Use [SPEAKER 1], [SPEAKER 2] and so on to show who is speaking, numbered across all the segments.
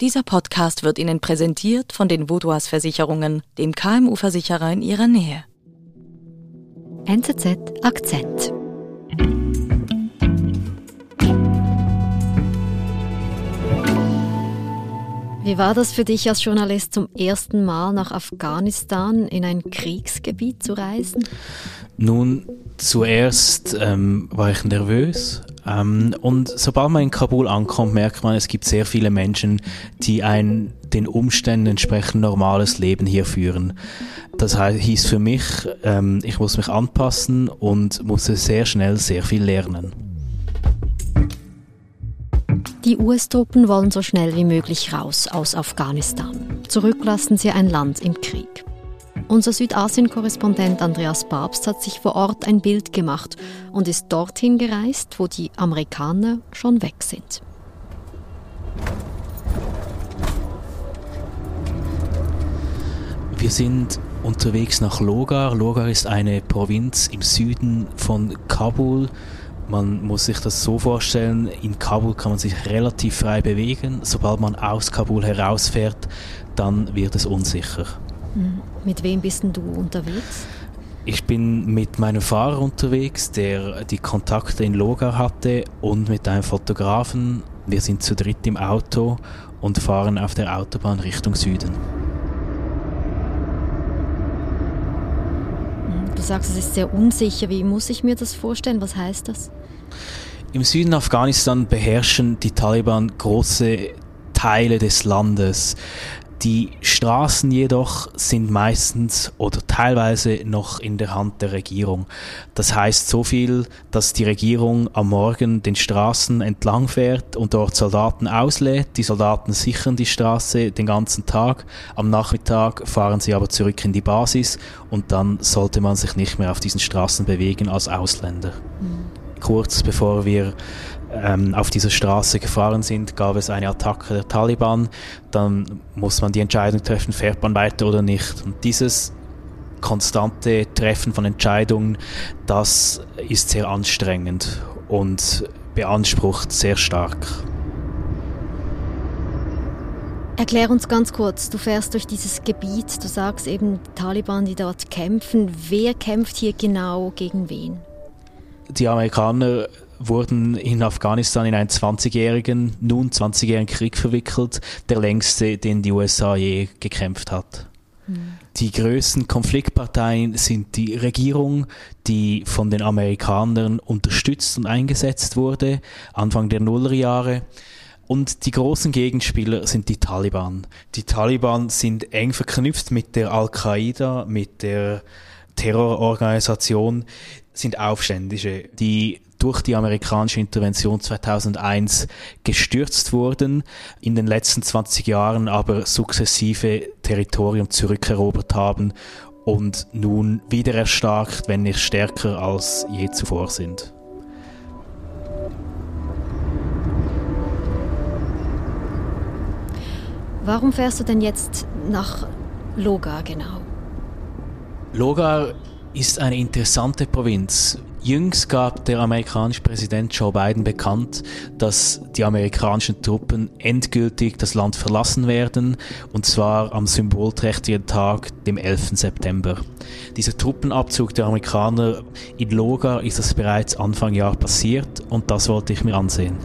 [SPEAKER 1] Dieser Podcast wird Ihnen präsentiert von den Vodouas Versicherungen, dem KMU-Versicherer in Ihrer Nähe.
[SPEAKER 2] NZZ Akzent. Wie war das für dich als Journalist zum ersten Mal nach Afghanistan in ein Kriegsgebiet zu reisen?
[SPEAKER 3] Nun, zuerst ähm, war ich nervös. Ähm, und sobald man in Kabul ankommt, merkt man, es gibt sehr viele Menschen, die ein den Umständen entsprechend normales Leben hier führen. Das hieß für mich, ähm, ich muss mich anpassen und musste sehr schnell sehr viel lernen.
[SPEAKER 2] Die US-Truppen wollen so schnell wie möglich raus aus Afghanistan. Zurücklassen sie ein Land im Krieg. Unser Südasien-Korrespondent Andreas Babst hat sich vor Ort ein Bild gemacht und ist dorthin gereist, wo die Amerikaner schon weg sind.
[SPEAKER 3] Wir sind unterwegs nach Logar. Logar ist eine Provinz im Süden von Kabul. Man muss sich das so vorstellen, in Kabul kann man sich relativ frei bewegen. Sobald man aus Kabul herausfährt, dann wird es unsicher.
[SPEAKER 2] Hm. Mit wem bist du unterwegs?
[SPEAKER 3] Ich bin mit meinem Fahrer unterwegs, der die Kontakte in Logar hatte und mit einem Fotografen. Wir sind zu dritt im Auto und fahren auf der Autobahn Richtung Süden.
[SPEAKER 2] Hm, du sagst, es ist sehr unsicher. Wie muss ich mir das vorstellen? Was heißt das?
[SPEAKER 3] Im Süden Afghanistan beherrschen die Taliban große Teile des Landes. Die Straßen jedoch sind meistens oder teilweise noch in der Hand der Regierung. Das heißt so viel, dass die Regierung am Morgen den Straßen entlang fährt und dort Soldaten auslädt. Die Soldaten sichern die Straße den ganzen Tag. Am Nachmittag fahren sie aber zurück in die Basis und dann sollte man sich nicht mehr auf diesen Straßen bewegen als Ausländer. Mhm kurz bevor wir ähm, auf dieser Straße gefahren sind, gab es eine Attacke der Taliban. Dann muss man die Entscheidung treffen, fährt man weiter oder nicht. Und dieses konstante Treffen von Entscheidungen, das ist sehr anstrengend und beansprucht sehr stark.
[SPEAKER 2] Erklär uns ganz kurz, du fährst durch dieses Gebiet, du sagst eben Taliban, die dort kämpfen. Wer kämpft hier genau gegen wen?
[SPEAKER 3] die Amerikaner wurden in Afghanistan in einen 20-jährigen, nun 20-jährigen Krieg verwickelt, der längste, den die USA je gekämpft hat. Mhm. Die größten Konfliktparteien sind die Regierung, die von den Amerikanern unterstützt und eingesetzt wurde, Anfang der Nullerjahre. Und die großen Gegenspieler sind die Taliban. Die Taliban sind eng verknüpft mit der Al-Qaida, mit der Terrororganisation, sind Aufständische, die durch die amerikanische Intervention 2001 gestürzt wurden, in den letzten 20 Jahren aber sukzessive Territorium zurückerobert haben und nun wieder erstarkt, wenn nicht stärker als je zuvor sind.
[SPEAKER 2] Warum fährst du denn jetzt nach Logar genau?
[SPEAKER 3] Logar ist eine interessante Provinz. Jüngst gab der amerikanische Präsident Joe Biden bekannt, dass die amerikanischen Truppen endgültig das Land verlassen werden, und zwar am symbolträchtigen Tag, dem 11. September. Dieser Truppenabzug der Amerikaner in Logar ist das bereits Anfang Jahr passiert und das wollte ich mir ansehen.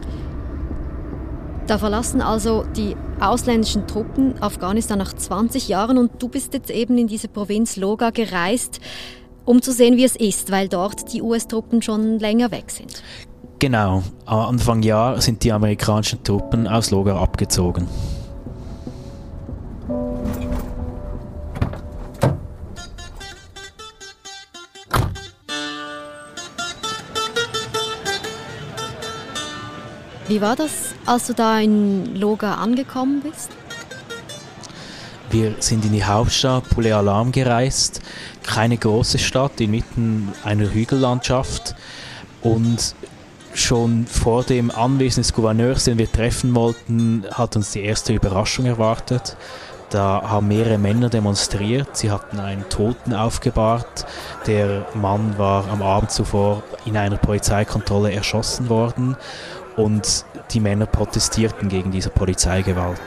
[SPEAKER 2] Da verlassen also die ausländischen Truppen Afghanistan nach 20 Jahren und du bist jetzt eben in diese Provinz Logar gereist um zu sehen, wie es ist, weil dort die US-Truppen schon länger weg sind.
[SPEAKER 3] Genau, Anfang Jahr sind die amerikanischen Truppen aus Logar abgezogen.
[SPEAKER 2] Wie war das, als du da in Logar angekommen bist?
[SPEAKER 3] Wir sind in die Hauptstadt Poulet Alarm gereist keine große Stadt inmitten einer Hügellandschaft und schon vor dem Anwesen des Gouverneurs, den wir treffen wollten, hat uns die erste Überraschung erwartet. Da haben mehrere Männer demonstriert. Sie hatten einen Toten aufgebahrt. Der Mann war am Abend zuvor in einer Polizeikontrolle erschossen worden. und die Männer protestierten gegen diese Polizeigewalt.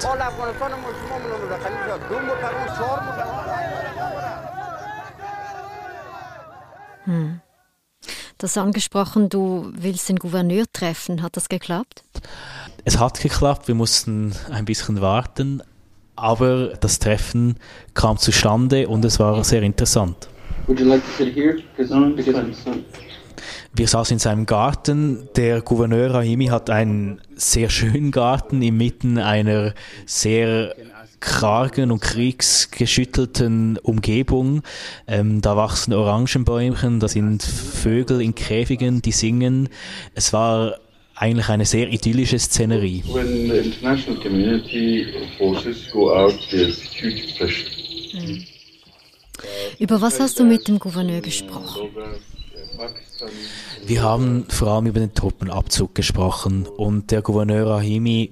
[SPEAKER 2] Hm. Das angesprochen, du willst den Gouverneur treffen. Hat das geklappt?
[SPEAKER 3] Es hat geklappt, wir mussten ein bisschen warten, aber das Treffen kam zustande und es war sehr interessant. Would you like to sit here? No, wir saßen in seinem Garten. Der Gouverneur Rahimi hat einen sehr schönen Garten inmitten einer sehr kargen und kriegsgeschüttelten Umgebung. Ähm, da wachsen Orangenbäumchen, da sind Vögel in Käfigen, die singen. Es war eigentlich eine sehr idyllische Szenerie. When the international community forces go out, there's huge pressure.
[SPEAKER 2] Mhm. Über was hast du mit dem Gouverneur gesprochen?
[SPEAKER 3] Wir haben vor allem über den Truppenabzug gesprochen und der Gouverneur Rahimi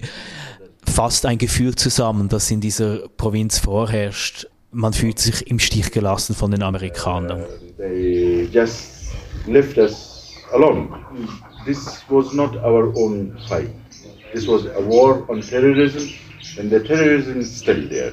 [SPEAKER 3] fasst ein Gefühl zusammen, das in dieser Provinz vorherrscht. Man fühlt sich im Stich gelassen von den Amerikanern. They just left us alone. This was not our own fight. This was a war on terrorism, and the terrorism is still there.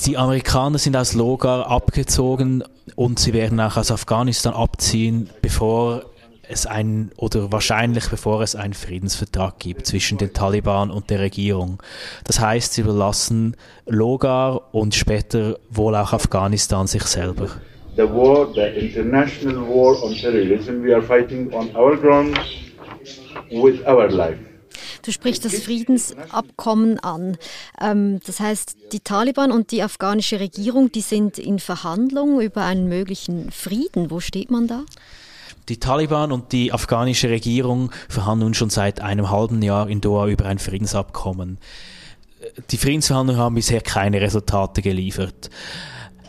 [SPEAKER 3] Die Amerikaner sind aus Logar abgezogen und sie werden auch aus Afghanistan abziehen, bevor es ein oder wahrscheinlich bevor es einen Friedensvertrag gibt zwischen den Taliban und der Regierung. Das heißt, sie überlassen Logar und später wohl auch Afghanistan sich selber. The war, the international war on terrorism, we are fighting on our ground
[SPEAKER 2] with our life. Du sprichst das Friedensabkommen an. Ähm, das heißt, die Taliban und die afghanische Regierung, die sind in Verhandlungen über einen möglichen Frieden. Wo steht man da?
[SPEAKER 3] Die Taliban und die afghanische Regierung verhandeln schon seit einem halben Jahr in Doha über ein Friedensabkommen. Die Friedensverhandlungen haben bisher keine Resultate geliefert.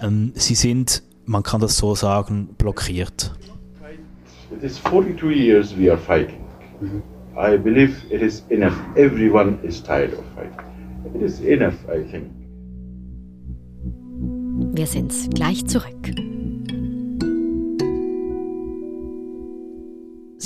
[SPEAKER 3] Ähm, sie sind, man kann das so sagen, blockiert. It is 42 years we are fighting. Mhm. I believe it is enough. Everyone is tired of fighting. It is enough, I think.
[SPEAKER 2] Wir sind gleich zurück.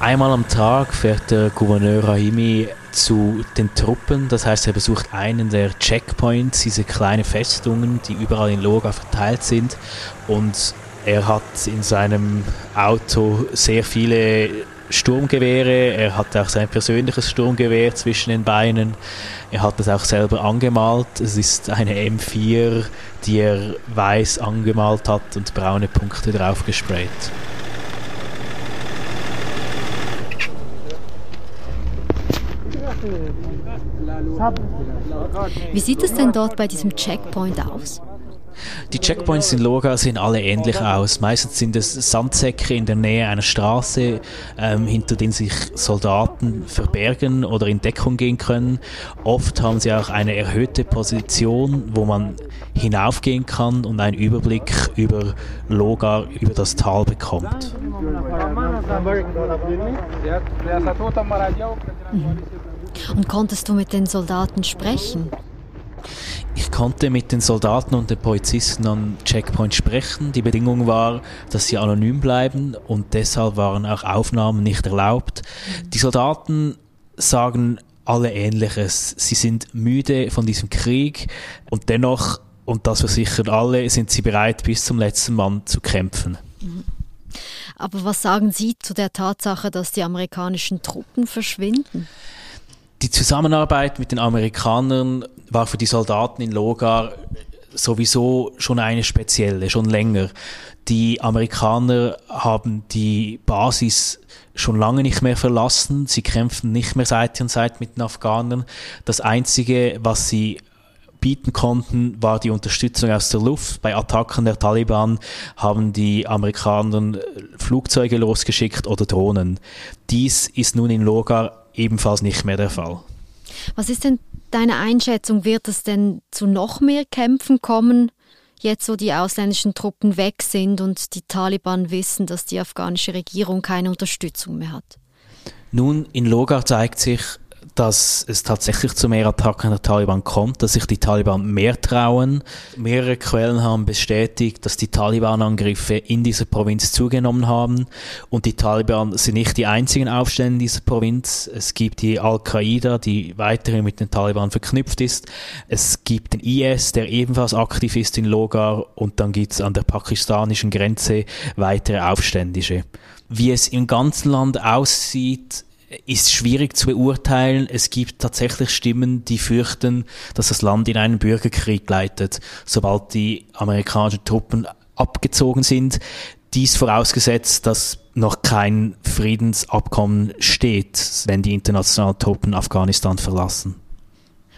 [SPEAKER 3] Einmal am Tag fährt der Gouverneur Rahimi zu den Truppen. Das heißt, er besucht einen der Checkpoints, diese kleinen Festungen, die überall in Loga verteilt sind. Und er hat in seinem Auto sehr viele Sturmgewehre. Er hat auch sein persönliches Sturmgewehr zwischen den Beinen. Er hat es auch selber angemalt. Es ist eine M4, die er weiß angemalt hat und braune Punkte drauf gesprayt.
[SPEAKER 2] Wie sieht es denn dort bei diesem Checkpoint aus?
[SPEAKER 3] Die Checkpoints in Loga sehen alle ähnlich aus. Meistens sind es Sandsäcke in der Nähe einer Straße, ähm, hinter denen sich Soldaten verbergen oder in Deckung gehen können. Oft haben sie auch eine erhöhte Position, wo man hinaufgehen kann und einen Überblick über Loga, über das Tal bekommt.
[SPEAKER 2] Mhm. Und konntest du mit den Soldaten sprechen?
[SPEAKER 3] Ich konnte mit den Soldaten und den Polizisten an Checkpoint sprechen. Die Bedingung war, dass sie anonym bleiben und deshalb waren auch Aufnahmen nicht erlaubt. Die Soldaten sagen alle Ähnliches. Sie sind müde von diesem Krieg und dennoch, und das versichern alle, sind sie bereit, bis zum letzten Mann zu kämpfen.
[SPEAKER 2] Aber was sagen Sie zu der Tatsache, dass die amerikanischen Truppen verschwinden?
[SPEAKER 3] Die Zusammenarbeit mit den Amerikanern war für die Soldaten in Logar sowieso schon eine spezielle, schon länger. Die Amerikaner haben die Basis schon lange nicht mehr verlassen. Sie kämpfen nicht mehr Seite an Seite mit den Afghanern. Das Einzige, was sie bieten konnten, war die Unterstützung aus der Luft. Bei Attacken der Taliban haben die Amerikaner Flugzeuge losgeschickt oder Drohnen. Dies ist nun in Logar ebenfalls nicht mehr der Fall.
[SPEAKER 2] Was ist denn deine Einschätzung? Wird es denn zu noch mehr Kämpfen kommen, jetzt wo die ausländischen Truppen weg sind und die Taliban wissen, dass die afghanische Regierung keine Unterstützung mehr hat?
[SPEAKER 3] Nun, in Logar zeigt sich, dass es tatsächlich zu mehr Attacken der Taliban kommt, dass sich die Taliban mehr trauen. Mehrere Quellen haben bestätigt, dass die Taliban-Angriffe in dieser Provinz zugenommen haben. Und die Taliban sind nicht die einzigen Aufstände in dieser Provinz. Es gibt die Al-Qaida, die weiterhin mit den Taliban verknüpft ist. Es gibt den IS, der ebenfalls aktiv ist in Logar. Und dann gibt es an der pakistanischen Grenze weitere Aufständische. Wie es im ganzen Land aussieht, ist schwierig zu beurteilen. Es gibt tatsächlich Stimmen, die fürchten, dass das Land in einen Bürgerkrieg gleitet, sobald die amerikanischen Truppen abgezogen sind. Dies vorausgesetzt, dass noch kein Friedensabkommen steht, wenn die internationalen Truppen Afghanistan verlassen.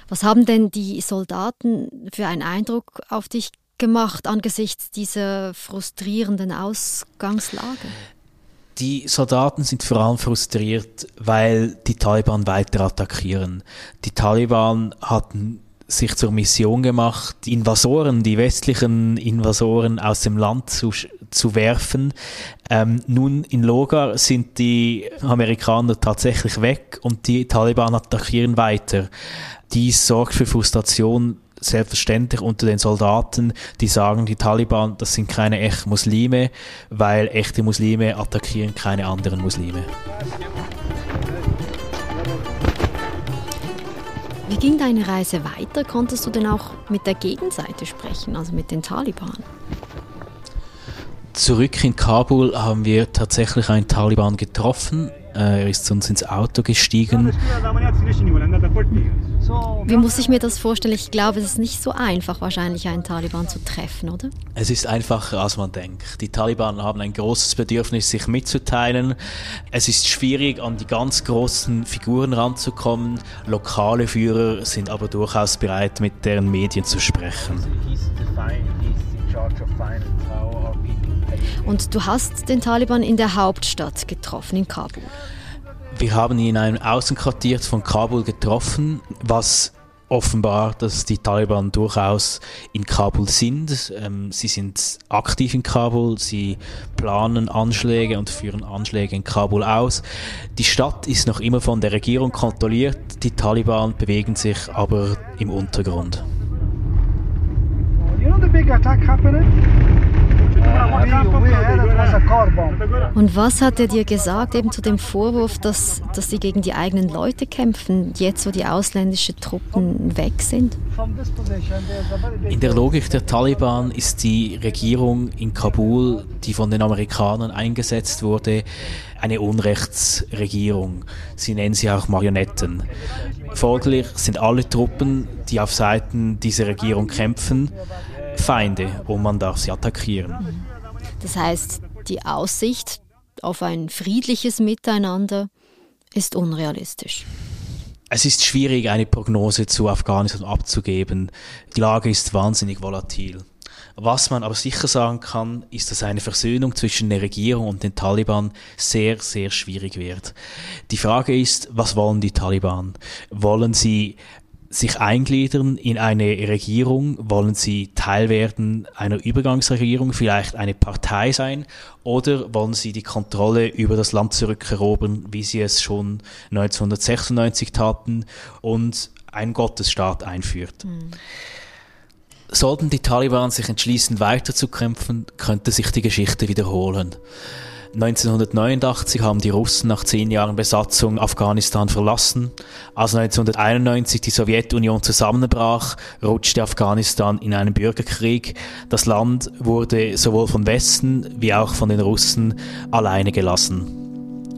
[SPEAKER 2] Was haben denn die Soldaten für einen Eindruck auf dich gemacht angesichts dieser frustrierenden Ausgangslage?
[SPEAKER 3] Die Soldaten sind vor allem frustriert, weil die Taliban weiter attackieren. Die Taliban hatten sich zur Mission gemacht, die Invasoren, die westlichen Invasoren aus dem Land zu, zu werfen. Ähm, nun in Logar sind die Amerikaner tatsächlich weg und die Taliban attackieren weiter. Dies sorgt für Frustration selbstverständlich unter den Soldaten, die sagen, die Taliban, das sind keine echten Muslime, weil echte Muslime attackieren keine anderen Muslime.
[SPEAKER 2] Wie ging deine Reise weiter? Konntest du denn auch mit der Gegenseite sprechen, also mit den Taliban?
[SPEAKER 3] Zurück in Kabul haben wir tatsächlich einen Taliban getroffen. Er ist zu uns ins Auto gestiegen.
[SPEAKER 2] Wie muss ich mir das vorstellen? Ich glaube, es ist nicht so einfach, wahrscheinlich einen Taliban zu treffen, oder?
[SPEAKER 3] Es ist einfacher, als man denkt. Die Taliban haben ein großes Bedürfnis, sich mitzuteilen. Es ist schwierig, an die ganz großen Figuren ranzukommen. Lokale Führer sind aber durchaus bereit, mit deren Medien zu sprechen.
[SPEAKER 2] Und du hast den Taliban in der Hauptstadt getroffen, in Kabul.
[SPEAKER 3] Wir haben ihn in einem Außenquartier von Kabul getroffen, was offenbar, dass die Taliban durchaus in Kabul sind. Ähm, sie sind aktiv in Kabul, sie planen Anschläge und führen Anschläge in Kabul aus. Die Stadt ist noch immer von der Regierung kontrolliert, die Taliban bewegen sich aber im Untergrund. You know the big attack happening?
[SPEAKER 2] Und was hat er dir gesagt, eben zu dem Vorwurf, dass, dass sie gegen die eigenen Leute kämpfen, jetzt wo die ausländischen Truppen weg sind?
[SPEAKER 3] In der Logik der Taliban ist die Regierung in Kabul, die von den Amerikanern eingesetzt wurde, eine Unrechtsregierung. Sie nennen sie auch Marionetten. Folglich sind alle Truppen, die auf Seiten dieser Regierung kämpfen, Feinde und man darf sie attackieren.
[SPEAKER 2] Das heißt, die Aussicht auf ein friedliches Miteinander ist unrealistisch.
[SPEAKER 3] Es ist schwierig, eine Prognose zu Afghanistan abzugeben. Die Lage ist wahnsinnig volatil. Was man aber sicher sagen kann, ist, dass eine Versöhnung zwischen der Regierung und den Taliban sehr, sehr schwierig wird. Die Frage ist, was wollen die Taliban? Wollen sie sich eingliedern in eine Regierung? Wollen sie Teil werden einer Übergangsregierung, vielleicht eine Partei sein? Oder wollen sie die Kontrolle über das Land zurückerobern, wie sie es schon 1996 taten und einen Gottesstaat einführt? Mhm. Sollten die Taliban sich entschließen, weiterzukämpfen, könnte sich die Geschichte wiederholen. 1989 haben die Russen nach zehn Jahren Besatzung Afghanistan verlassen. Als 1991 die Sowjetunion zusammenbrach, rutschte Afghanistan in einen Bürgerkrieg. Das Land wurde sowohl von Westen wie auch von den Russen alleine gelassen.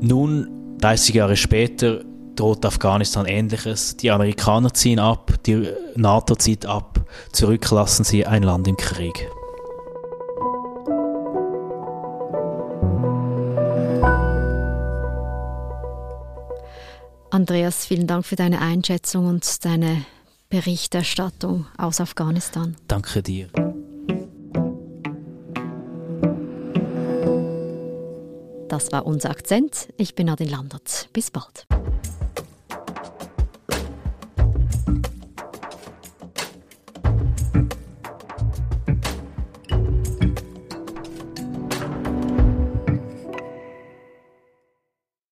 [SPEAKER 3] Nun, 30 Jahre später, droht Afghanistan Ähnliches. Die Amerikaner ziehen ab, die NATO zieht ab, zurücklassen sie ein Land im Krieg.
[SPEAKER 2] Andreas, vielen Dank für deine Einschätzung und deine Berichterstattung aus Afghanistan.
[SPEAKER 3] Danke dir.
[SPEAKER 2] Das war unser Akzent. Ich bin Nadine Landert. Bis bald.